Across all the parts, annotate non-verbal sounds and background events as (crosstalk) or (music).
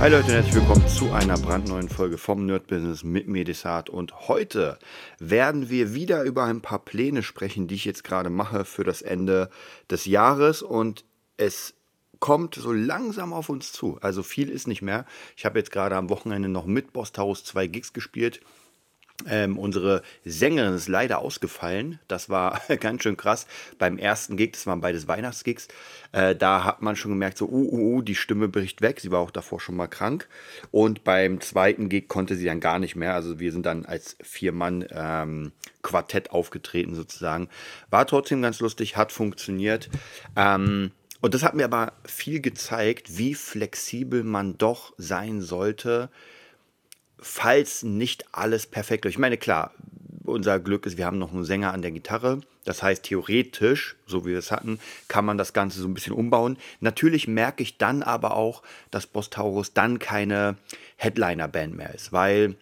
Hi Leute und herzlich willkommen zu einer brandneuen Folge vom Nerd Business mit Medisat. Und heute werden wir wieder über ein paar Pläne sprechen, die ich jetzt gerade mache für das Ende des Jahres. Und es kommt so langsam auf uns zu. Also viel ist nicht mehr. Ich habe jetzt gerade am Wochenende noch mit Boss Taurus zwei Gigs gespielt. Ähm, unsere Sängerin ist leider ausgefallen. Das war (laughs) ganz schön krass. Beim ersten Gig, das waren beides Weihnachtsgigs, äh, da hat man schon gemerkt, so, uh, uh, uh, die Stimme bricht weg. Sie war auch davor schon mal krank. Und beim zweiten Gig konnte sie dann gar nicht mehr. Also wir sind dann als Vier-Mann-Quartett ähm, aufgetreten sozusagen. War trotzdem ganz lustig, hat funktioniert. Ähm, und das hat mir aber viel gezeigt, wie flexibel man doch sein sollte, falls nicht alles perfekt läuft. Ich meine, klar, unser Glück ist, wir haben noch einen Sänger an der Gitarre. Das heißt, theoretisch, so wie wir es hatten, kann man das Ganze so ein bisschen umbauen. Natürlich merke ich dann aber auch, dass Boss Taurus dann keine Headliner-Band mehr ist, weil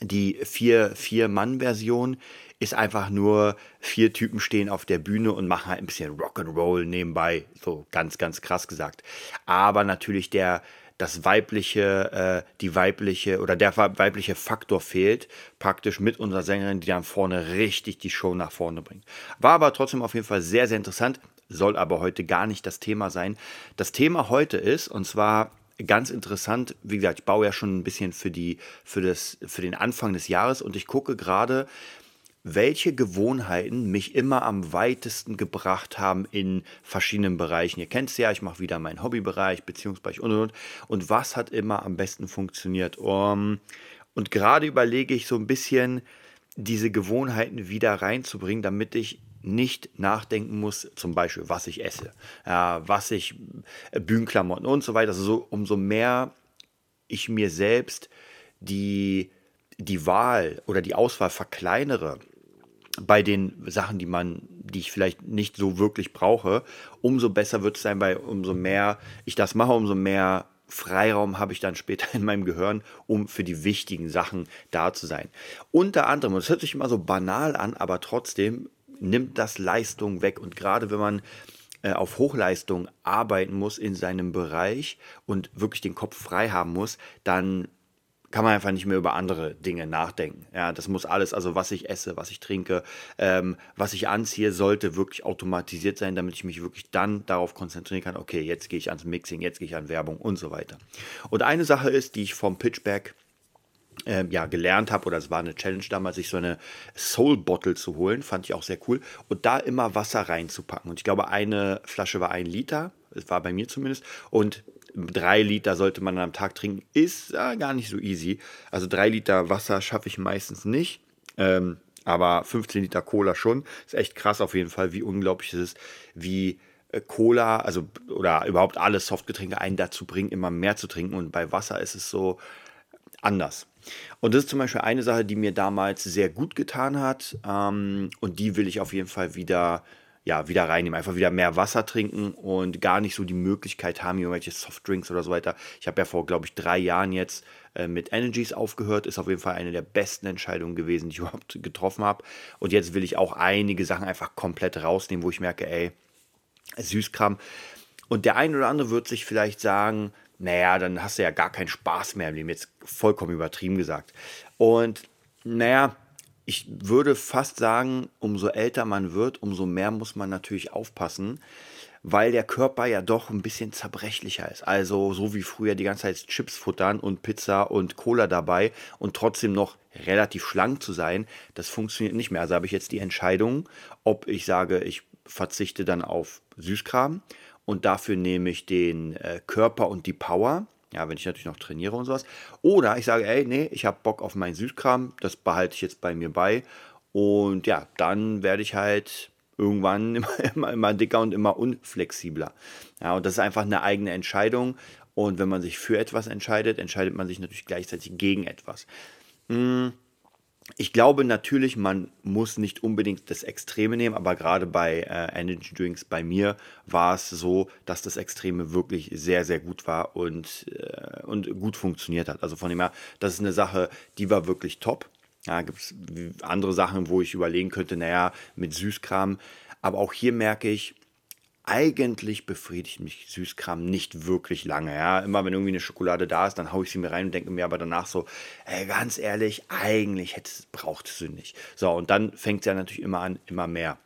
die Vier-Mann-Version ist einfach nur vier Typen stehen auf der Bühne und machen halt ein bisschen Rock'n'Roll nebenbei. So ganz, ganz krass gesagt. Aber natürlich der das weibliche, äh, die weibliche oder der weibliche Faktor fehlt, praktisch mit unserer Sängerin, die dann vorne richtig die Show nach vorne bringt. War aber trotzdem auf jeden Fall sehr, sehr interessant, soll aber heute gar nicht das Thema sein. Das Thema heute ist, und zwar ganz interessant, wie gesagt, ich baue ja schon ein bisschen für, die, für, das, für den Anfang des Jahres und ich gucke gerade, welche Gewohnheiten mich immer am weitesten gebracht haben in verschiedenen Bereichen. Ihr kennt es ja, ich mache wieder meinen Hobbybereich, Beziehungsbereich und und und. Und was hat immer am besten funktioniert? Um, und gerade überlege ich so ein bisschen, diese Gewohnheiten wieder reinzubringen, damit ich nicht nachdenken muss, zum Beispiel, was ich esse, ja, was ich, äh, Bühnenklamotten und so weiter. Also so, umso mehr ich mir selbst die, die Wahl oder die Auswahl verkleinere, bei den Sachen, die man, die ich vielleicht nicht so wirklich brauche, umso besser wird es sein, weil umso mehr ich das mache, umso mehr Freiraum habe ich dann später (laughs) in meinem Gehirn, um für die wichtigen Sachen da zu sein. Unter anderem, und das hört sich immer so banal an, aber trotzdem nimmt das Leistung weg. Und gerade wenn man äh, auf Hochleistung arbeiten muss in seinem Bereich und wirklich den Kopf frei haben muss, dann kann man einfach nicht mehr über andere Dinge nachdenken. Ja, das muss alles, also was ich esse, was ich trinke, ähm, was ich anziehe, sollte wirklich automatisiert sein, damit ich mich wirklich dann darauf konzentrieren kann, okay, jetzt gehe ich ans Mixing, jetzt gehe ich an Werbung und so weiter. Und eine Sache ist, die ich vom Pitchback ähm, ja, gelernt habe, oder es war eine Challenge damals, sich so eine Soul Bottle zu holen, fand ich auch sehr cool, und da immer Wasser reinzupacken. Und ich glaube, eine Flasche war ein Liter, das war bei mir zumindest, und drei Liter sollte man am Tag trinken, ist äh, gar nicht so easy. Also drei Liter Wasser schaffe ich meistens nicht. Ähm, aber 15 Liter Cola schon. Ist echt krass auf jeden Fall, wie unglaublich es ist, wie äh, Cola, also oder überhaupt alle Softgetränke einen dazu bringen, immer mehr zu trinken. Und bei Wasser ist es so anders. Und das ist zum Beispiel eine Sache, die mir damals sehr gut getan hat. Ähm, und die will ich auf jeden Fall wieder ja, wieder reinnehmen. Einfach wieder mehr Wasser trinken und gar nicht so die Möglichkeit haben, irgendwelche Softdrinks oder so weiter. Ich habe ja vor, glaube ich, drei Jahren jetzt äh, mit Energies aufgehört. Ist auf jeden Fall eine der besten Entscheidungen gewesen, die ich (laughs) überhaupt getroffen habe. Und jetzt will ich auch einige Sachen einfach komplett rausnehmen, wo ich merke, ey, Süßkram. Und der eine oder andere wird sich vielleicht sagen, naja, dann hast du ja gar keinen Spaß mehr im Leben. Jetzt vollkommen übertrieben gesagt. Und naja, ich würde fast sagen, umso älter man wird, umso mehr muss man natürlich aufpassen, weil der Körper ja doch ein bisschen zerbrechlicher ist. Also so wie früher die ganze Zeit Chips futtern und Pizza und Cola dabei und trotzdem noch relativ schlank zu sein, das funktioniert nicht mehr. Also habe ich jetzt die Entscheidung, ob ich sage, ich verzichte dann auf Süßkram und dafür nehme ich den äh, Körper und die Power ja, wenn ich natürlich noch trainiere und sowas. Oder ich sage, ey, nee, ich habe Bock auf meinen Süßkram, das behalte ich jetzt bei mir bei. Und ja, dann werde ich halt irgendwann (laughs) immer, immer, immer dicker und immer unflexibler. Ja, und das ist einfach eine eigene Entscheidung. Und wenn man sich für etwas entscheidet, entscheidet man sich natürlich gleichzeitig gegen etwas. Hm, ich glaube natürlich, man muss nicht unbedingt das Extreme nehmen, aber gerade bei äh, Energy Drinks bei mir war es so, dass das Extreme wirklich sehr, sehr gut war und, äh, und gut funktioniert hat. Also von dem her, das ist eine Sache, die war wirklich top. Ja, gibt es andere Sachen, wo ich überlegen könnte, naja, mit Süßkram. Aber auch hier merke ich, eigentlich befriedigt mich Süßkram nicht wirklich lange. Ja? Immer wenn irgendwie eine Schokolade da ist, dann haue ich sie mir rein und denke mir aber danach so, ey, ganz ehrlich, eigentlich braucht sie nicht. So, und dann fängt es ja natürlich immer an, immer mehr.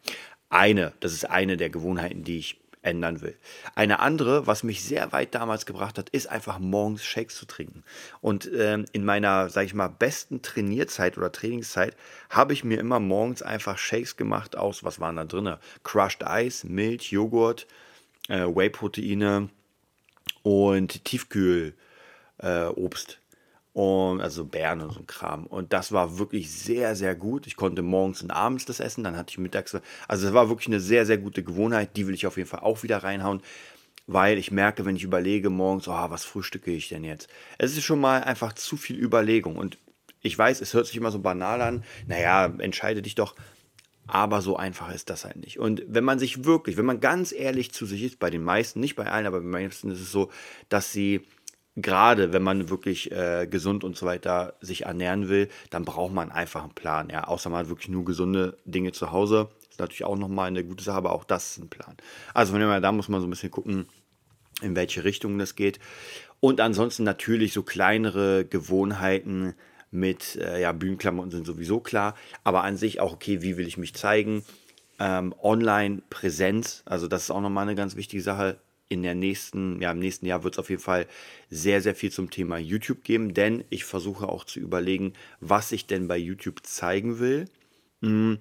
Eine, das ist eine der Gewohnheiten, die ich ändern will. Eine andere, was mich sehr weit damals gebracht hat, ist einfach morgens Shakes zu trinken. Und ähm, in meiner, sag ich mal, besten Trainierzeit oder Trainingszeit habe ich mir immer morgens einfach Shakes gemacht aus, was waren da drin? Crushed Eis, Milch, Joghurt, äh, Whey-Proteine und Tiefkühlobst. Äh, und also Bären und so ein Kram. Und das war wirklich sehr, sehr gut. Ich konnte morgens und abends das essen, dann hatte ich mittags. Also es war wirklich eine sehr, sehr gute Gewohnheit. Die will ich auf jeden Fall auch wieder reinhauen, weil ich merke, wenn ich überlege morgens, oh, was frühstücke ich denn jetzt? Es ist schon mal einfach zu viel Überlegung. Und ich weiß, es hört sich immer so banal an. Naja, entscheide dich doch. Aber so einfach ist das halt nicht. Und wenn man sich wirklich, wenn man ganz ehrlich zu sich ist, bei den meisten, nicht bei allen, aber bei den meisten ist es so, dass sie gerade wenn man wirklich äh, gesund und so weiter sich ernähren will, dann braucht man einfach einen Plan. Ja, außer man hat wirklich nur gesunde Dinge zu Hause. Ist natürlich auch nochmal eine gute Sache, aber auch das ist ein Plan. Also von dem da muss man so ein bisschen gucken, in welche Richtung das geht. Und ansonsten natürlich so kleinere Gewohnheiten mit äh, ja, Bühnenklamotten sind sowieso klar, aber an sich auch, okay, wie will ich mich zeigen? Ähm, Online-Präsenz, also das ist auch nochmal eine ganz wichtige Sache in der nächsten, ja, im nächsten Jahr wird es auf jeden Fall sehr, sehr viel zum Thema YouTube geben, denn ich versuche auch zu überlegen, was ich denn bei YouTube zeigen will. Hm.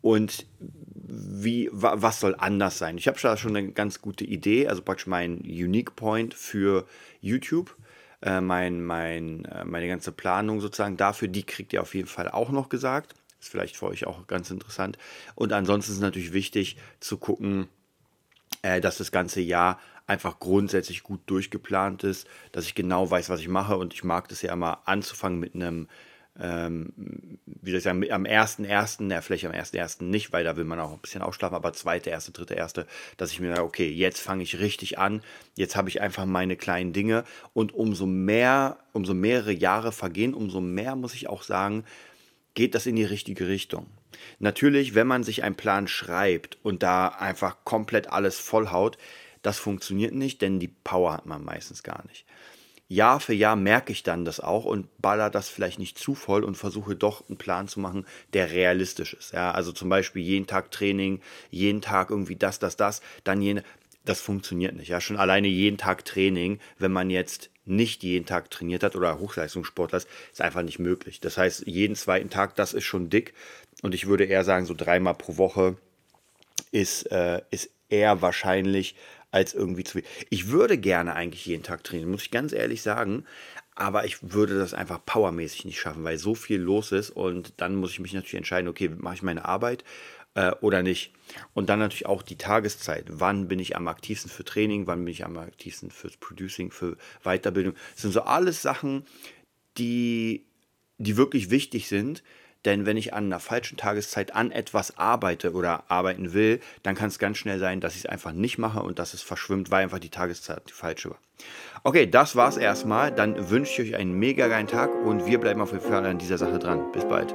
Und wie, was soll anders sein? Ich habe da schon eine ganz gute Idee, also praktisch mein Unique Point für YouTube, äh, mein, mein, äh, meine ganze Planung sozusagen dafür, die kriegt ihr auf jeden Fall auch noch gesagt. Ist vielleicht für euch auch ganz interessant. Und ansonsten ist natürlich wichtig zu gucken, äh, dass das ganze Jahr einfach grundsätzlich gut durchgeplant ist, dass ich genau weiß, was ich mache und ich mag das ja immer anzufangen mit einem, ähm, wie soll ich sagen, am 1.1., ja, vielleicht am 1.1. nicht, weil da will man auch ein bisschen ausschlafen, aber zweite, erste, dritte, erste, dass ich mir sage, okay, jetzt fange ich richtig an, jetzt habe ich einfach meine kleinen Dinge und umso mehr, umso mehrere Jahre vergehen, umso mehr muss ich auch sagen, geht das in die richtige Richtung. Natürlich, wenn man sich einen Plan schreibt und da einfach komplett alles vollhaut, das funktioniert nicht, denn die Power hat man meistens gar nicht. Jahr für Jahr merke ich dann das auch und baller das vielleicht nicht zu voll und versuche doch einen Plan zu machen, der realistisch ist. Ja, also zum Beispiel jeden Tag Training, jeden Tag irgendwie das, das, das, dann jene. Das funktioniert nicht. Ja, schon alleine jeden Tag Training, wenn man jetzt nicht jeden Tag trainiert hat oder Hochleistungssportler ist, ist einfach nicht möglich. Das heißt, jeden zweiten Tag, das ist schon dick. Und ich würde eher sagen, so dreimal pro Woche ist, äh, ist eher wahrscheinlich als irgendwie zu viel. Ich würde gerne eigentlich jeden Tag trainieren, muss ich ganz ehrlich sagen. Aber ich würde das einfach powermäßig nicht schaffen, weil so viel los ist. Und dann muss ich mich natürlich entscheiden, okay, mache ich meine Arbeit äh, oder nicht. Und dann natürlich auch die Tageszeit. Wann bin ich am aktivsten für Training? Wann bin ich am aktivsten fürs Producing, für Weiterbildung? Das sind so alles Sachen, die, die wirklich wichtig sind. Denn wenn ich an einer falschen Tageszeit an etwas arbeite oder arbeiten will, dann kann es ganz schnell sein, dass ich es einfach nicht mache und dass es verschwimmt, weil einfach die Tageszeit die falsche war. Okay, das war's erstmal. Dann wünsche ich euch einen mega geilen Tag und wir bleiben auf jeden Fall an dieser Sache dran. Bis bald.